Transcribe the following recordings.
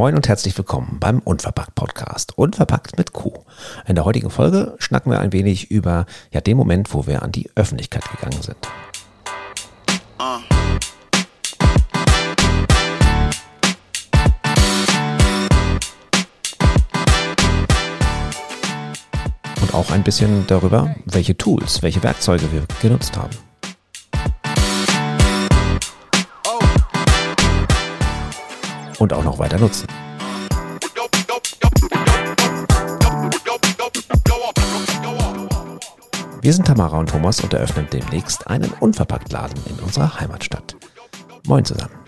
Moin und herzlich willkommen beim Unverpackt Podcast. Unverpackt mit Q. In der heutigen Folge schnacken wir ein wenig über ja, den Moment, wo wir an die Öffentlichkeit gegangen sind. Und auch ein bisschen darüber, welche Tools, welche Werkzeuge wir genutzt haben. Und auch noch weiter nutzen. Wir sind Tamara und Thomas und eröffnen demnächst einen Unverpacktladen in unserer Heimatstadt. Moin zusammen.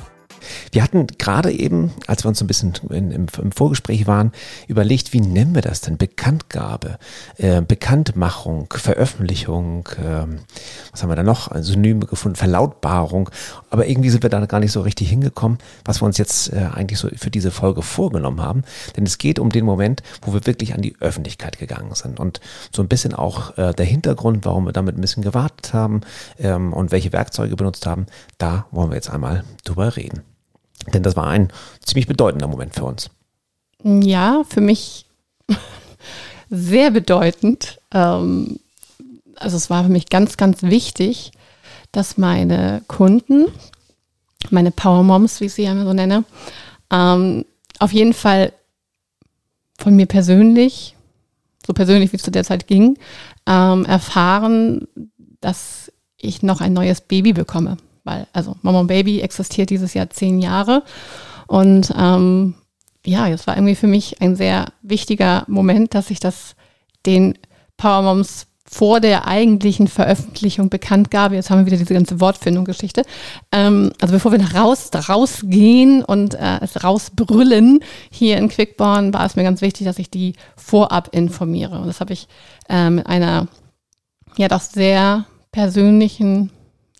Wir hatten gerade eben, als wir uns ein bisschen in, im, im, Vorgespräch waren, überlegt, wie nennen wir das denn? Bekanntgabe, äh, Bekanntmachung, Veröffentlichung, äh, was haben wir da noch? Synonyme gefunden, Verlautbarung. Aber irgendwie sind wir da gar nicht so richtig hingekommen, was wir uns jetzt äh, eigentlich so für diese Folge vorgenommen haben. Denn es geht um den Moment, wo wir wirklich an die Öffentlichkeit gegangen sind und so ein bisschen auch äh, der Hintergrund, warum wir damit ein bisschen gewartet haben ähm, und welche Werkzeuge benutzt haben, da wollen wir jetzt einmal drüber reden. Denn das war ein ziemlich bedeutender Moment für uns. Ja, für mich sehr bedeutend. Ähm, also es war für mich ganz, ganz wichtig, dass meine Kunden, meine Power Moms, wie ich sie ja so nenne, ähm, auf jeden Fall von mir persönlich, so persönlich wie es zu der Zeit ging, ähm, erfahren, dass ich noch ein neues Baby bekomme weil also Mama und Baby existiert dieses Jahr zehn Jahre und ähm, ja, es war irgendwie für mich ein sehr wichtiger Moment, dass ich das den Power Moms vor der eigentlichen Veröffentlichung bekannt gab. Jetzt haben wir wieder diese ganze Wortfindung-Geschichte. Ähm, also bevor wir nach raus, rausgehen und äh, es rausbrüllen hier in Quickborn, war es mir ganz wichtig, dass ich die vorab informiere. Und das habe ich äh, mit einer ja doch sehr persönlichen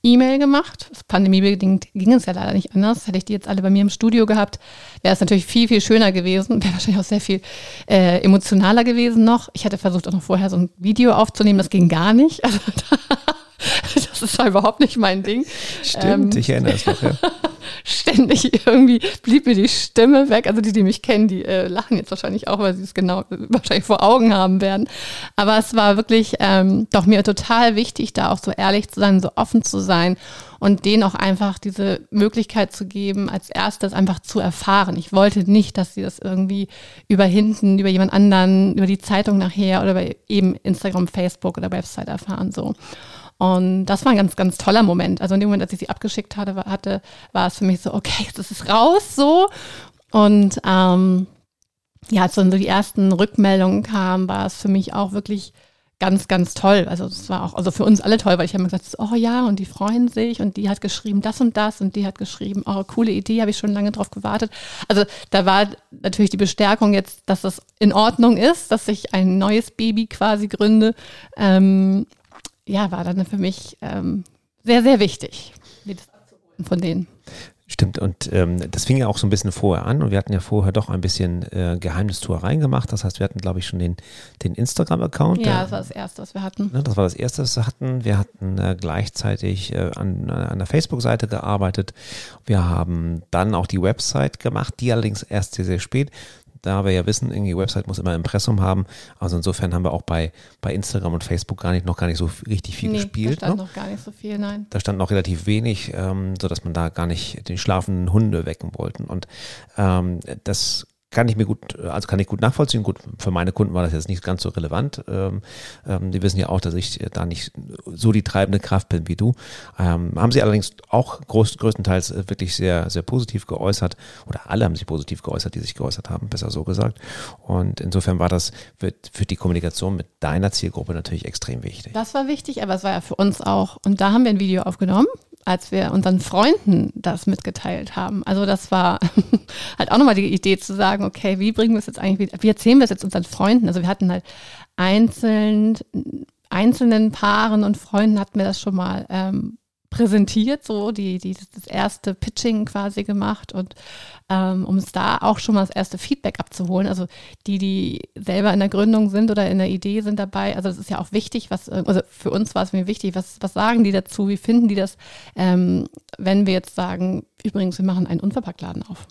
E-Mail gemacht. Pandemiebedingt ging es ja leider nicht anders. Hätte ich die jetzt alle bei mir im Studio gehabt, wäre es natürlich viel, viel schöner gewesen. Wäre wahrscheinlich auch sehr viel äh, emotionaler gewesen noch. Ich hätte versucht, auch noch vorher so ein Video aufzunehmen. Das ging gar nicht. Also, das ist ja überhaupt nicht mein Ding. Stimmt, ähm, ich erinnere es noch. Ja. ständig irgendwie blieb mir die Stimme weg. Also die, die mich kennen, die äh, lachen jetzt wahrscheinlich auch, weil sie es genau wahrscheinlich vor Augen haben werden. Aber es war wirklich ähm, doch mir total wichtig, da auch so ehrlich zu sein, so offen zu sein und denen auch einfach diese Möglichkeit zu geben, als erstes einfach zu erfahren. Ich wollte nicht, dass sie das irgendwie über hinten, über jemand anderen, über die Zeitung nachher oder bei eben Instagram, Facebook oder Website erfahren so. Und das war ein ganz, ganz toller Moment. Also in dem Moment, als ich sie abgeschickt hatte, war, hatte, war es für mich so, okay, jetzt ist es raus so. Und ähm, ja, als dann so die ersten Rückmeldungen kamen, war es für mich auch wirklich ganz, ganz toll. Also es war auch, also für uns alle toll, weil ich habe mir gesagt, oh ja, und die freuen sich und die hat geschrieben das und das und die hat geschrieben, oh, coole Idee, habe ich schon lange drauf gewartet. Also da war natürlich die Bestärkung jetzt, dass es in Ordnung ist, dass ich ein neues Baby quasi gründe. Ähm, ja, war dann für mich ähm, sehr, sehr wichtig, das von denen. Stimmt, und ähm, das fing ja auch so ein bisschen vorher an und wir hatten ja vorher doch ein bisschen äh, Geheimnistuereien gemacht. Das heißt, wir hatten, glaube ich, schon den, den Instagram-Account. Ja, das war das Erste, was wir hatten. Ne, das war das Erste, was wir hatten. Wir hatten äh, gleichzeitig äh, an, an der Facebook-Seite gearbeitet. Wir haben dann auch die Website gemacht, die allerdings erst sehr, sehr spät da wir ja wissen, irgendwie Website muss immer Impressum haben. Also insofern haben wir auch bei, bei Instagram und Facebook gar nicht, noch gar nicht so richtig viel nee, gespielt. Da stand ne? noch gar nicht so viel, nein. Da stand noch relativ wenig, ähm, sodass man da gar nicht den schlafenden Hunde wecken wollten. Und ähm, das kann ich mir gut, also kann ich gut nachvollziehen. Gut, für meine Kunden war das jetzt nicht ganz so relevant. Ähm, ähm, die wissen ja auch, dass ich da nicht so die treibende Kraft bin wie du. Ähm, haben sie allerdings auch groß, größtenteils äh, wirklich sehr, sehr positiv geäußert oder alle haben sich positiv geäußert, die sich geäußert haben, besser so gesagt. Und insofern war das für, für die Kommunikation mit deiner Zielgruppe natürlich extrem wichtig. Das war wichtig, aber es war ja für uns auch. Und da haben wir ein Video aufgenommen als wir unseren Freunden das mitgeteilt haben. Also das war halt auch nochmal die Idee zu sagen, okay, wie bringen wir es jetzt eigentlich, wie erzählen wir es jetzt unseren Freunden? Also wir hatten halt einzeln, einzelnen Paaren und Freunden hatten wir das schon mal ähm, präsentiert, so die, die das erste Pitching quasi gemacht und ähm, um es da auch schon mal das erste Feedback abzuholen. Also die, die selber in der Gründung sind oder in der Idee sind dabei. Also das ist ja auch wichtig, was, also für uns war es mir wichtig, was, was sagen die dazu, wie finden die das, ähm, wenn wir jetzt sagen, übrigens, wir machen einen Unverpacktladen auf.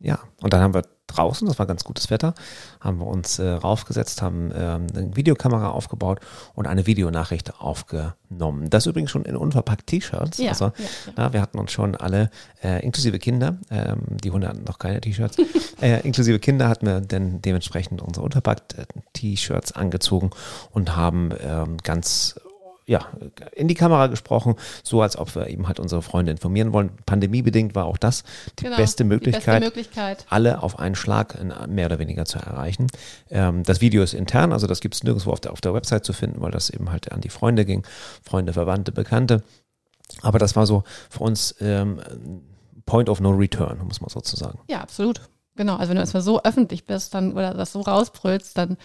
Ja, und Und dann haben wir draußen, das war ganz gutes Wetter, haben wir uns äh, raufgesetzt, haben ähm, eine Videokamera aufgebaut und eine Videonachricht aufgenommen. Das übrigens schon in unverpackt T-Shirts. Ja, also, ja, ja. Na, wir hatten uns schon alle, äh, inklusive Kinder, ähm, die Hunde hatten noch keine T-Shirts, äh, inklusive Kinder hatten wir dann dementsprechend unsere unverpackt äh, T-Shirts angezogen und haben ähm, ganz ja, in die Kamera gesprochen, so als ob wir eben halt unsere Freunde informieren wollen. Pandemiebedingt war auch das die, genau, beste, Möglichkeit, die beste Möglichkeit, alle auf einen Schlag mehr oder weniger zu erreichen. Ähm, das Video ist intern, also das gibt es nirgendwo auf der, auf der Website zu finden, weil das eben halt an die Freunde ging, Freunde, Verwandte, Bekannte. Aber das war so für uns ähm, Point of No Return, muss man sozusagen. Ja, absolut. Genau, also wenn du erstmal so öffentlich bist dann, oder das so rausbrüllst, dann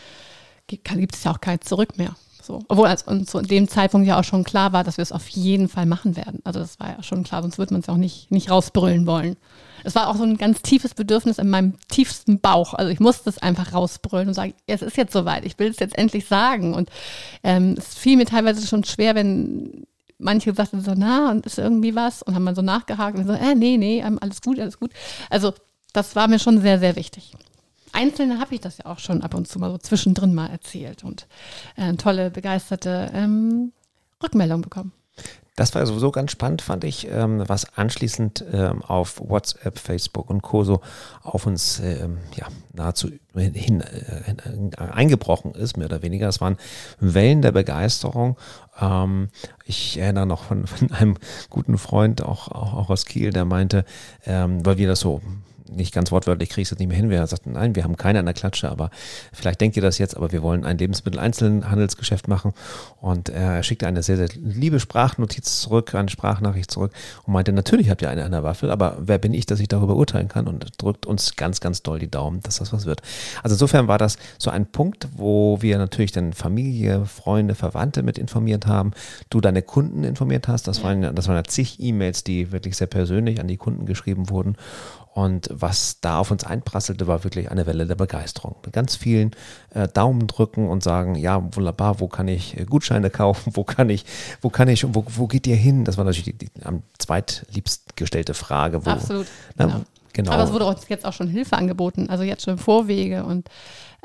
gibt es ja auch kein Zurück mehr. So. Obwohl als uns zu dem Zeitpunkt ja auch schon klar war, dass wir es auf jeden Fall machen werden. Also das war ja schon klar, sonst würde man es auch nicht, nicht rausbrüllen wollen. Es war auch so ein ganz tiefes Bedürfnis in meinem tiefsten Bauch. Also ich musste es einfach rausbrüllen und sagen, es ist jetzt soweit, ich will es jetzt endlich sagen. Und ähm, es fiel mir teilweise schon schwer, wenn manche sagten so, na, und ist irgendwie was? Und haben dann so nachgehakt und so, äh, nee, nee, ähm, alles gut, alles gut. Also das war mir schon sehr, sehr wichtig. Einzelne habe ich das ja auch schon ab und zu mal so zwischendrin mal erzählt und äh, tolle, begeisterte ähm, Rückmeldung bekommen. Das war sowieso ganz spannend, fand ich, ähm, was anschließend ähm, auf WhatsApp, Facebook und Co. so auf uns ähm, ja, nahezu hin, äh, eingebrochen ist, mehr oder weniger. Das waren Wellen der Begeisterung. Ähm, ich erinnere noch von, von einem guten Freund, auch, auch, auch aus Kiel, der meinte, ähm, weil wir das so nicht ganz wortwörtlich, kriege ich es nicht mehr hin. Wir sagten, nein, wir haben keine an der Klatsche, aber vielleicht denkt ihr das jetzt, aber wir wollen ein Lebensmitteleinzelhandelsgeschäft machen. Und er schickte eine sehr, sehr liebe Sprachnotiz zurück, eine Sprachnachricht zurück und meinte, natürlich habt ihr eine an der Waffel, aber wer bin ich, dass ich darüber urteilen kann? Und drückt uns ganz, ganz doll die Daumen, dass das was wird. Also insofern war das so ein Punkt, wo wir natürlich dann Familie, Freunde, Verwandte mit informiert haben, du deine Kunden informiert hast. Das waren, das waren ja zig E-Mails, die wirklich sehr persönlich an die Kunden geschrieben wurden. Und was da auf uns einprasselte, war wirklich eine Welle der Begeisterung. Mit ganz vielen äh, Daumen drücken und sagen, ja, wunderbar, wo kann ich äh, Gutscheine kaufen, wo kann ich, wo kann ich, wo, wo geht ihr hin? Das war natürlich die, die am zweitliebst gestellte Frage. Wo, Absolut. Na, genau. genau. Aber es wurde uns jetzt auch schon Hilfe angeboten, also jetzt schon Vorwege und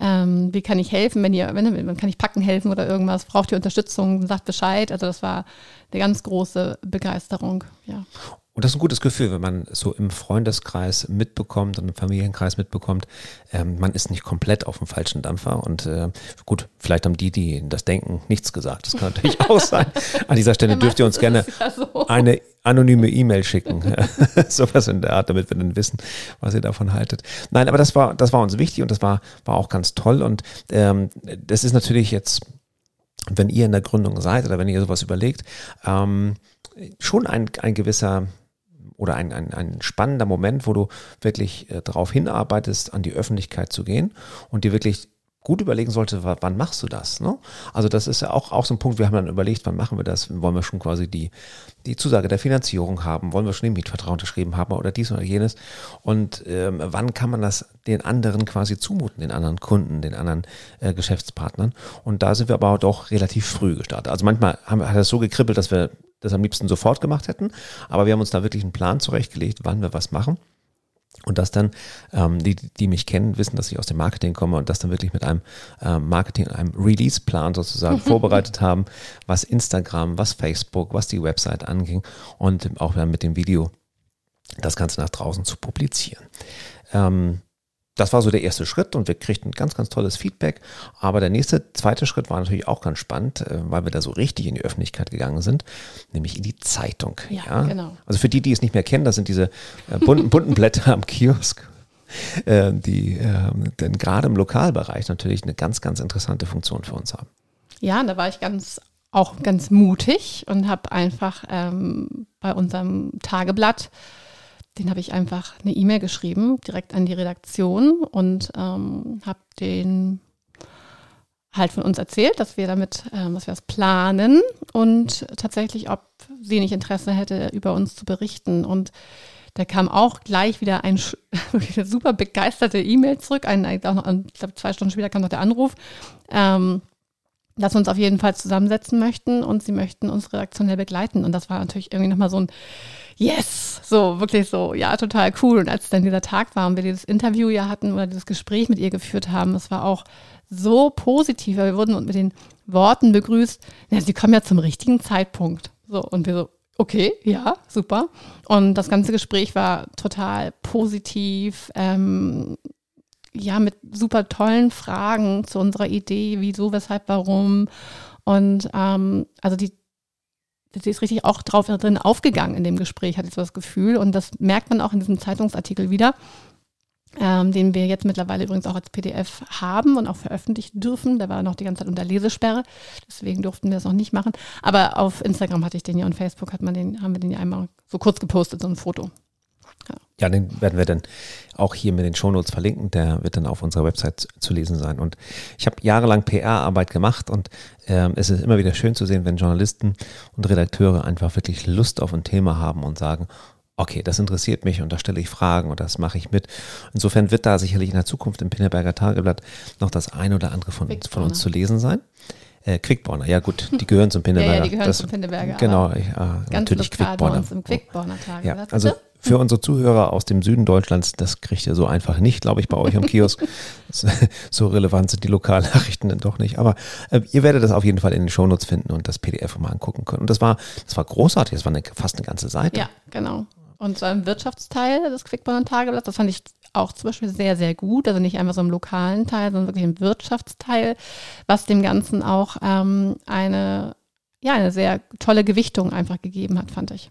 ähm, wie kann ich helfen, wenn ihr, wenn, kann ich packen helfen oder irgendwas, braucht ihr Unterstützung, sagt Bescheid. Also das war eine ganz große Begeisterung, ja. Und das ist ein gutes Gefühl, wenn man so im Freundeskreis mitbekommt und im Familienkreis mitbekommt, ähm, man ist nicht komplett auf dem falschen Dampfer. Und äh, gut, vielleicht haben die, die das denken, nichts gesagt. Das kann natürlich auch sein. An dieser Stelle dürft ihr uns gerne ja so. eine anonyme E-Mail schicken. Sowas in der Art, damit wir dann wissen, was ihr davon haltet. Nein, aber das war, das war uns wichtig und das war, war auch ganz toll. Und ähm, das ist natürlich jetzt, wenn ihr in der Gründung seid oder wenn ihr sowas überlegt, ähm, schon ein, ein gewisser oder ein, ein, ein spannender Moment, wo du wirklich äh, darauf hinarbeitest, an die Öffentlichkeit zu gehen und dir wirklich gut überlegen sollte, wann machst du das? Ne? Also das ist ja auch, auch so ein Punkt, wir haben dann überlegt, wann machen wir das? Wollen wir schon quasi die, die Zusage der Finanzierung haben? Wollen wir schon den Mietvertrag unterschrieben haben oder dies oder jenes? Und ähm, wann kann man das den anderen quasi zumuten, den anderen Kunden, den anderen äh, Geschäftspartnern? Und da sind wir aber doch relativ früh gestartet. Also manchmal haben, hat das so gekribbelt, dass wir das am liebsten sofort gemacht hätten. Aber wir haben uns da wirklich einen Plan zurechtgelegt, wann wir was machen. Und das dann, ähm, die, die mich kennen, wissen, dass ich aus dem Marketing komme und das dann wirklich mit einem ähm, Marketing, einem Release-Plan sozusagen vorbereitet haben, was Instagram, was Facebook, was die Website anging und auch dann mit dem Video das Ganze nach draußen zu publizieren. Ähm, das war so der erste Schritt und wir kriegten ganz, ganz tolles Feedback. Aber der nächste, zweite Schritt war natürlich auch ganz spannend, äh, weil wir da so richtig in die Öffentlichkeit gegangen sind, nämlich in die Zeitung. Ja, ja? genau. Also für die, die es nicht mehr kennen, das sind diese äh, bunten, bunten Blätter am Kiosk, äh, die ähm, denn gerade im Lokalbereich natürlich eine ganz, ganz interessante Funktion für uns haben. Ja, da war ich ganz auch ganz mutig und habe einfach ähm, bei unserem Tageblatt den habe ich einfach eine E-Mail geschrieben, direkt an die Redaktion und ähm, habe den halt von uns erzählt, dass wir damit, ähm, dass wir das planen und tatsächlich, ob sie nicht Interesse hätte, über uns zu berichten. Und da kam auch gleich wieder ein super begeisterte E-Mail zurück. Ein, ich glaube, zwei Stunden später kam noch der Anruf, ähm, dass wir uns auf jeden Fall zusammensetzen möchten und sie möchten uns redaktionell begleiten. Und das war natürlich irgendwie nochmal so ein yes, so wirklich so, ja, total cool. Und als dann dieser Tag war und wir dieses Interview ja hatten oder dieses Gespräch mit ihr geführt haben, das war auch so positiv. Wir wurden mit den Worten begrüßt, ja, sie kommen ja zum richtigen Zeitpunkt. So, und wir so, okay, ja, super. Und das ganze Gespräch war total positiv, ähm, ja, mit super tollen Fragen zu unserer Idee, wieso, weshalb, warum. Und ähm, also die, sie ist richtig auch drauf drin aufgegangen in dem Gespräch, hatte ich so das Gefühl. Und das merkt man auch in diesem Zeitungsartikel wieder, ähm, den wir jetzt mittlerweile übrigens auch als PDF haben und auch veröffentlichen dürfen. Der war noch die ganze Zeit unter Lesesperre, deswegen durften wir das noch nicht machen. Aber auf Instagram hatte ich den ja und Facebook hat man den, haben wir den ja einmal so kurz gepostet, so ein Foto. Ja. den werden wir dann auch hier mit den Shownotes verlinken. Der wird dann auf unserer Website zu lesen sein. Und ich habe jahrelang PR-Arbeit gemacht und ähm, es ist immer wieder schön zu sehen, wenn Journalisten und Redakteure einfach wirklich Lust auf ein Thema haben und sagen, okay, das interessiert mich und da stelle ich Fragen und das mache ich mit. Insofern wird da sicherlich in der Zukunft im Pinneberger Tageblatt noch das ein oder andere von, von uns zu lesen sein. Äh, Quickborner, ja gut, die gehören zum Pinneberger. ja, ja, die gehören das, zum Pinneberger. Genau, ich, äh, natürlich Quickborner. im Quickborner Tageblatt. Ja, also für unsere Zuhörer aus dem Süden Deutschlands, das kriegt ihr so einfach nicht, glaube ich, bei euch am Kiosk. so relevant sind die Lokalnachrichten dann doch nicht. Aber äh, ihr werdet das auf jeden Fall in den Shownotes finden und das PDF mal angucken können. Und das war, das war großartig, das war eine, fast eine ganze Seite. Ja, genau. Und so ein Wirtschaftsteil des Quickborn Tageblatts, das fand ich auch zum Beispiel sehr, sehr gut. Also nicht einfach so im lokalen Teil, sondern wirklich im Wirtschaftsteil, was dem Ganzen auch ähm, eine, ja, eine sehr tolle Gewichtung einfach gegeben hat, fand ich.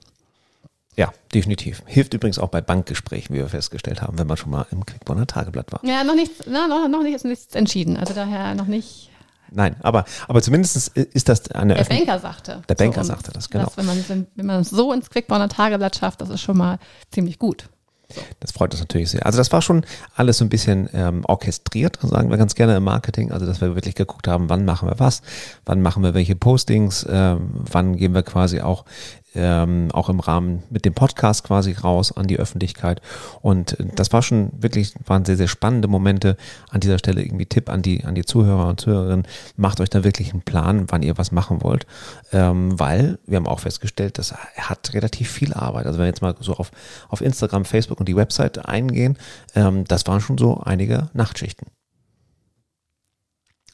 Ja, definitiv. Hilft übrigens auch bei Bankgesprächen, wie wir festgestellt haben, wenn man schon mal im Quickborner Tageblatt war. Ja, noch nichts, na, noch, noch nicht, ist nichts entschieden. Also daher noch nicht Nein, aber, aber zumindest ist das eine. Der Banker sagte. Der Banker so, sagte das, genau. Das, wenn, man, wenn man so ins Quickborner Tageblatt schafft, das ist schon mal ziemlich gut. So. Das freut uns natürlich sehr. Also das war schon alles so ein bisschen ähm, orchestriert, sagen wir ganz gerne im Marketing. Also dass wir wirklich geguckt haben, wann machen wir was, wann machen wir welche Postings, äh, wann gehen wir quasi auch ähm, auch im Rahmen mit dem Podcast quasi raus an die Öffentlichkeit. Und das war schon wirklich, waren sehr, sehr spannende Momente. An dieser Stelle irgendwie Tipp an die, an die Zuhörer und Zuhörerinnen, macht euch da wirklich einen Plan, wann ihr was machen wollt. Ähm, weil wir haben auch festgestellt, das hat relativ viel Arbeit. Also wenn wir jetzt mal so auf, auf Instagram, Facebook und die Website eingehen, ähm, das waren schon so einige Nachtschichten.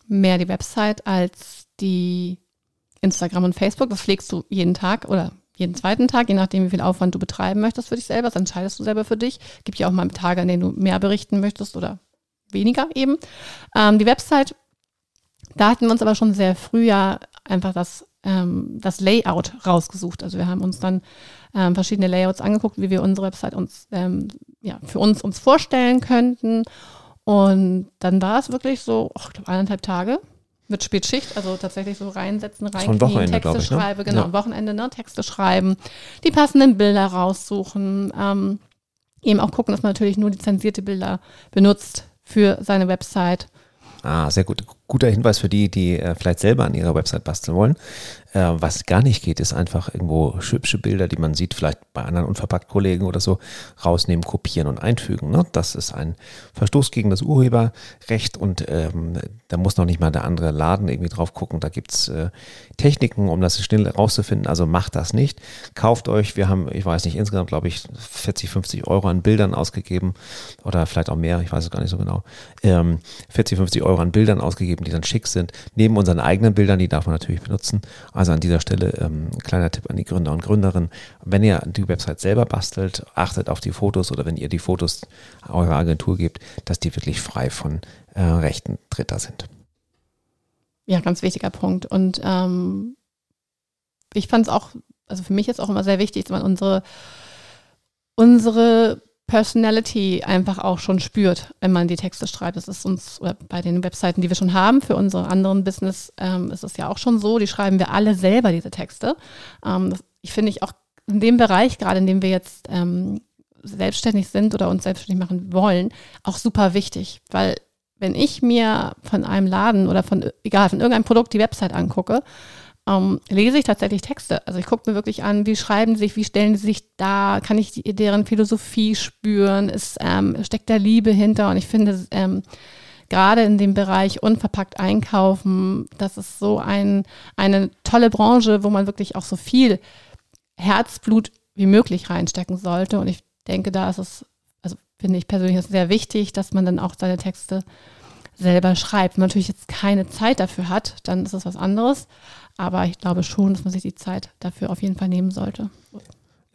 Mehr die Website als die Instagram und Facebook. Das pflegst du jeden Tag oder jeden zweiten Tag, je nachdem, wie viel Aufwand du betreiben möchtest für dich selber. Das entscheidest du selber für dich. Gibt ja auch mal Tage, an denen du mehr berichten möchtest oder weniger eben. Ähm, die Website, da hatten wir uns aber schon sehr früh ja einfach das, ähm, das Layout rausgesucht. Also wir haben uns dann ähm, verschiedene Layouts angeguckt, wie wir unsere Website uns ähm, ja, für uns uns vorstellen könnten. Und dann war es wirklich so, ich glaube, eineinhalb Tage, mit Spätschicht, also tatsächlich so reinsetzen, reinknien, Texte ich, ne? schreiben, genau, ja. Wochenende, ne, Texte schreiben, die passenden Bilder raussuchen, ähm, eben auch gucken, dass man natürlich nur lizenzierte Bilder benutzt für seine Website. Ah, sehr gut. Guter Hinweis für die, die äh, vielleicht selber an ihrer Website basteln wollen. Äh, was gar nicht geht, ist einfach irgendwo hübsche Bilder, die man sieht, vielleicht bei anderen unverpackt Kollegen oder so, rausnehmen, kopieren und einfügen. Ne? Das ist ein Verstoß gegen das Urheberrecht und ähm, da muss noch nicht mal der andere Laden irgendwie drauf gucken. Da gibt's äh, Techniken, um das schnell rauszufinden. Also macht das nicht. Kauft euch, wir haben, ich weiß nicht, insgesamt glaube ich 40, 50 Euro an Bildern ausgegeben oder vielleicht auch mehr, ich weiß es gar nicht so genau. Ähm, 40, 50 Euro an Bildern ausgegeben, die dann schick sind. Neben unseren eigenen Bildern, die darf man natürlich benutzen. Also an dieser Stelle ähm, kleiner Tipp an die Gründer und Gründerinnen. Wenn ihr die Website selber bastelt, achtet auf die Fotos oder wenn ihr die Fotos eurer Agentur gebt, dass die wirklich frei von äh, Rechten Dritter sind. Ja, ganz wichtiger Punkt. Und ähm, ich fand es auch, also für mich ist auch immer sehr wichtig, dass man unsere, unsere Personality einfach auch schon spürt, wenn man die Texte schreibt. Das ist uns bei den Webseiten, die wir schon haben, für unsere anderen Business ähm, ist es ja auch schon so, die schreiben wir alle selber, diese Texte. Ähm, das, ich finde ich auch in dem Bereich, gerade in dem wir jetzt ähm, selbstständig sind oder uns selbstständig machen wollen, auch super wichtig, weil wenn ich mir von einem Laden oder von, egal, von irgendeinem Produkt die Website angucke, ähm, lese ich tatsächlich Texte. Also ich gucke mir wirklich an, wie schreiben sie sich, wie stellen sie sich da, kann ich die, deren Philosophie spüren, ist, ähm, steckt da Liebe hinter und ich finde, ähm, gerade in dem Bereich unverpackt einkaufen, das ist so ein, eine tolle Branche, wo man wirklich auch so viel Herzblut wie möglich reinstecken sollte. Und ich denke, da ist es, also finde ich persönlich ist sehr wichtig, dass man dann auch seine Texte selber schreibt. Wenn man natürlich jetzt keine Zeit dafür hat, dann ist es was anderes. Aber ich glaube schon, dass man sich die Zeit dafür auf jeden Fall nehmen sollte.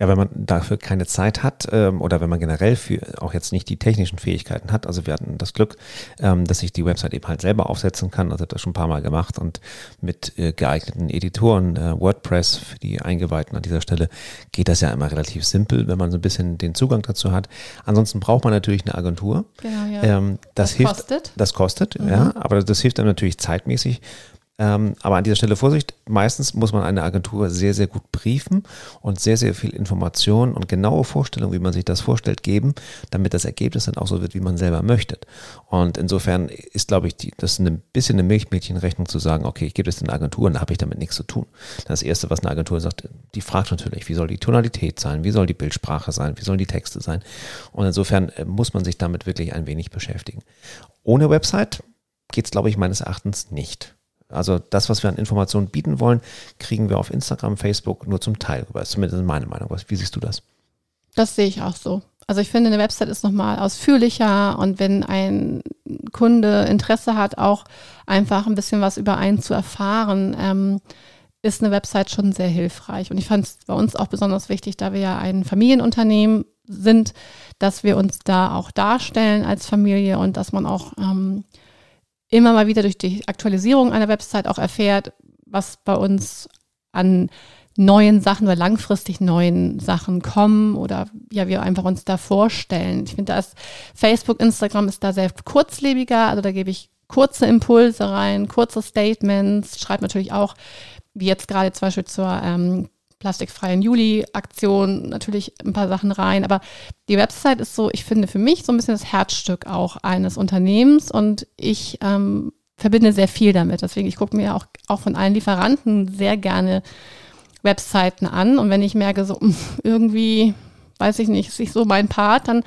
Ja, wenn man dafür keine Zeit hat ähm, oder wenn man generell für auch jetzt nicht die technischen Fähigkeiten hat. Also wir hatten das Glück, ähm, dass ich die Website eben halt selber aufsetzen kann. Also das schon ein paar Mal gemacht und mit äh, geeigneten Editoren, äh, WordPress für die Eingeweihten an dieser Stelle geht das ja immer relativ simpel, wenn man so ein bisschen den Zugang dazu hat. Ansonsten braucht man natürlich eine Agentur. Genau, ja. Ähm, das, das hilft, kostet. Das kostet, mhm. ja, aber das hilft dann natürlich zeitmäßig ähm, aber an dieser Stelle Vorsicht, meistens muss man eine Agentur sehr, sehr gut briefen und sehr, sehr viel Information und genaue Vorstellung, wie man sich das vorstellt, geben, damit das Ergebnis dann auch so wird, wie man selber möchte. Und insofern ist, glaube ich, die, das ein bisschen eine Milchmädchenrechnung zu sagen, okay, ich gebe das in eine Agentur und da habe ich damit nichts zu tun. Das Erste, was eine Agentur sagt, die fragt natürlich, wie soll die Tonalität sein, wie soll die Bildsprache sein, wie sollen die Texte sein. Und insofern äh, muss man sich damit wirklich ein wenig beschäftigen. Ohne Website geht es, glaube ich, meines Erachtens nicht. Also das, was wir an Informationen bieten wollen, kriegen wir auf Instagram, Facebook nur zum Teil rüber. Das ist zumindest meine Meinung. Wie siehst du das? Das sehe ich auch so. Also ich finde, eine Website ist nochmal ausführlicher und wenn ein Kunde Interesse hat, auch einfach ein bisschen was über einen zu erfahren, ähm, ist eine Website schon sehr hilfreich. Und ich fand es bei uns auch besonders wichtig, da wir ja ein Familienunternehmen sind, dass wir uns da auch darstellen als Familie und dass man auch ähm, immer mal wieder durch die Aktualisierung einer Website auch erfährt, was bei uns an neuen Sachen oder langfristig neuen Sachen kommen oder ja, wir einfach uns da vorstellen. Ich finde, das Facebook, Instagram ist da sehr kurzlebiger, also da gebe ich kurze Impulse rein, kurze Statements, schreibe natürlich auch, wie jetzt gerade zum Beispiel zur ähm, plastikfreien Juli-Aktion natürlich ein paar Sachen rein. Aber die Website ist so, ich finde für mich so ein bisschen das Herzstück auch eines Unternehmens und ich ähm, verbinde sehr viel damit. Deswegen, ich gucke mir auch, auch von allen Lieferanten sehr gerne Webseiten an. Und wenn ich merke, so hm, irgendwie, weiß ich nicht, ist nicht so mein Part, dann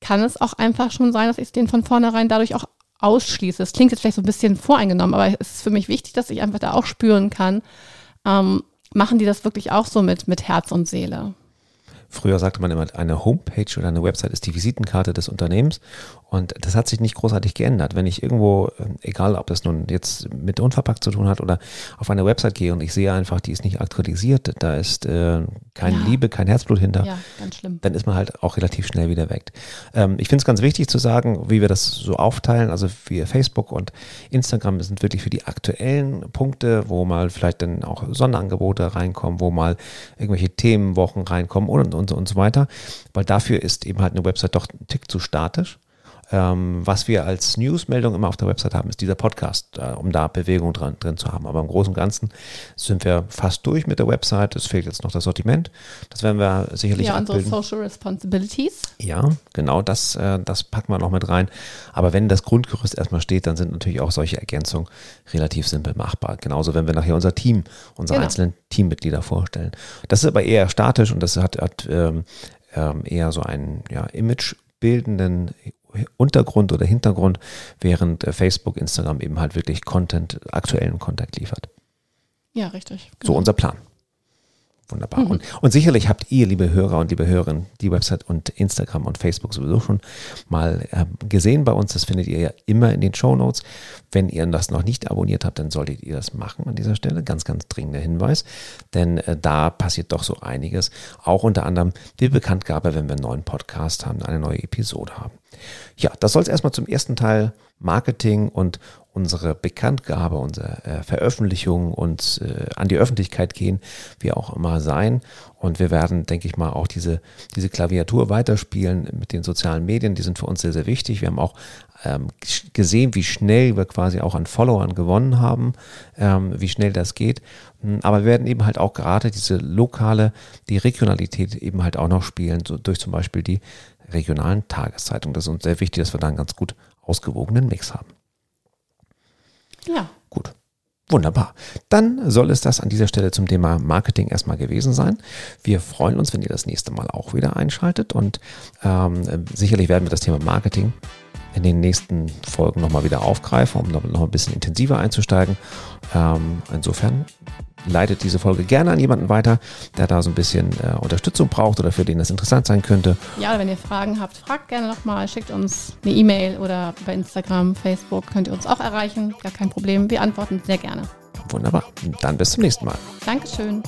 kann es auch einfach schon sein, dass ich den von vornherein dadurch auch ausschließe. Es klingt jetzt vielleicht so ein bisschen voreingenommen, aber es ist für mich wichtig, dass ich einfach da auch spüren kann, ähm, machen die das wirklich auch so mit, mit Herz und Seele? Früher sagte man immer, eine Homepage oder eine Website ist die Visitenkarte des Unternehmens. Und das hat sich nicht großartig geändert. Wenn ich irgendwo, äh, egal ob das nun jetzt mit unverpackt zu tun hat oder auf eine Website gehe und ich sehe einfach, die ist nicht aktualisiert, da ist äh, keine ja. Liebe, kein Herzblut hinter, ja, ganz schlimm. dann ist man halt auch relativ schnell wieder weg. Ähm, ich finde es ganz wichtig zu sagen, wie wir das so aufteilen. Also wir Facebook und Instagram sind wirklich für die aktuellen Punkte, wo mal vielleicht dann auch Sonderangebote reinkommen, wo mal irgendwelche Themenwochen reinkommen und, und, und so weiter. Weil dafür ist eben halt eine Website doch ein Tick zu statisch. Ähm, was wir als Newsmeldung immer auf der Website haben, ist dieser Podcast, äh, um da Bewegung dran, drin zu haben. Aber im Großen und Ganzen sind wir fast durch mit der Website. Es fehlt jetzt noch das Sortiment. Das werden wir sicherlich Ja, unsere Social Responsibilities. Ja, genau, das, äh, das packen wir noch mit rein. Aber wenn das Grundgerüst erstmal steht, dann sind natürlich auch solche Ergänzungen relativ simpel machbar. Genauso, wenn wir nachher unser Team, unsere genau. einzelnen Teammitglieder vorstellen. Das ist aber eher statisch und das hat, hat ähm, ähm eher so einen ja, Image bildenden Untergrund oder Hintergrund, während äh, Facebook, Instagram eben halt wirklich Content, aktuellen Content liefert. Ja, richtig. Genau. So unser Plan. Wunderbar. Mhm. Und, und, sicherlich habt ihr, liebe Hörer und liebe Hörerinnen, die Website und Instagram und Facebook sowieso schon mal äh, gesehen bei uns. Das findet ihr ja immer in den Show Notes. Wenn ihr das noch nicht abonniert habt, dann solltet ihr das machen an dieser Stelle. Ganz, ganz dringender Hinweis. Denn äh, da passiert doch so einiges. Auch unter anderem die Bekanntgabe, wenn wir einen neuen Podcast haben, eine neue Episode haben. Ja, das soll es erstmal zum ersten Teil Marketing und unsere Bekanntgabe, unsere äh, Veröffentlichung und äh, an die Öffentlichkeit gehen, wie auch immer sein. Und wir werden, denke ich mal, auch diese, diese Klaviatur weiterspielen mit den sozialen Medien. Die sind für uns sehr, sehr wichtig. Wir haben auch ähm, gesehen, wie schnell wir quasi auch an Followern gewonnen haben, ähm, wie schnell das geht. Hm, aber wir werden eben halt auch gerade diese lokale, die Regionalität eben halt auch noch spielen, so durch zum Beispiel die regionalen Tageszeitungen. Das ist uns sehr wichtig, dass wir da einen ganz gut ausgewogenen Mix haben. Ja. Gut. Wunderbar. Dann soll es das an dieser Stelle zum Thema Marketing erstmal gewesen sein. Wir freuen uns, wenn ihr das nächste Mal auch wieder einschaltet und ähm, sicherlich werden wir das Thema Marketing in den nächsten Folgen nochmal wieder aufgreifen, um noch, noch ein bisschen intensiver einzusteigen. Ähm, insofern leitet diese Folge gerne an jemanden weiter, der da so ein bisschen äh, Unterstützung braucht oder für den das interessant sein könnte. Ja, wenn ihr Fragen habt, fragt gerne nochmal, schickt uns eine E-Mail oder bei Instagram, Facebook könnt ihr uns auch erreichen. Gar kein Problem. Wir antworten sehr gerne. Wunderbar. Dann bis zum nächsten Mal. Dankeschön.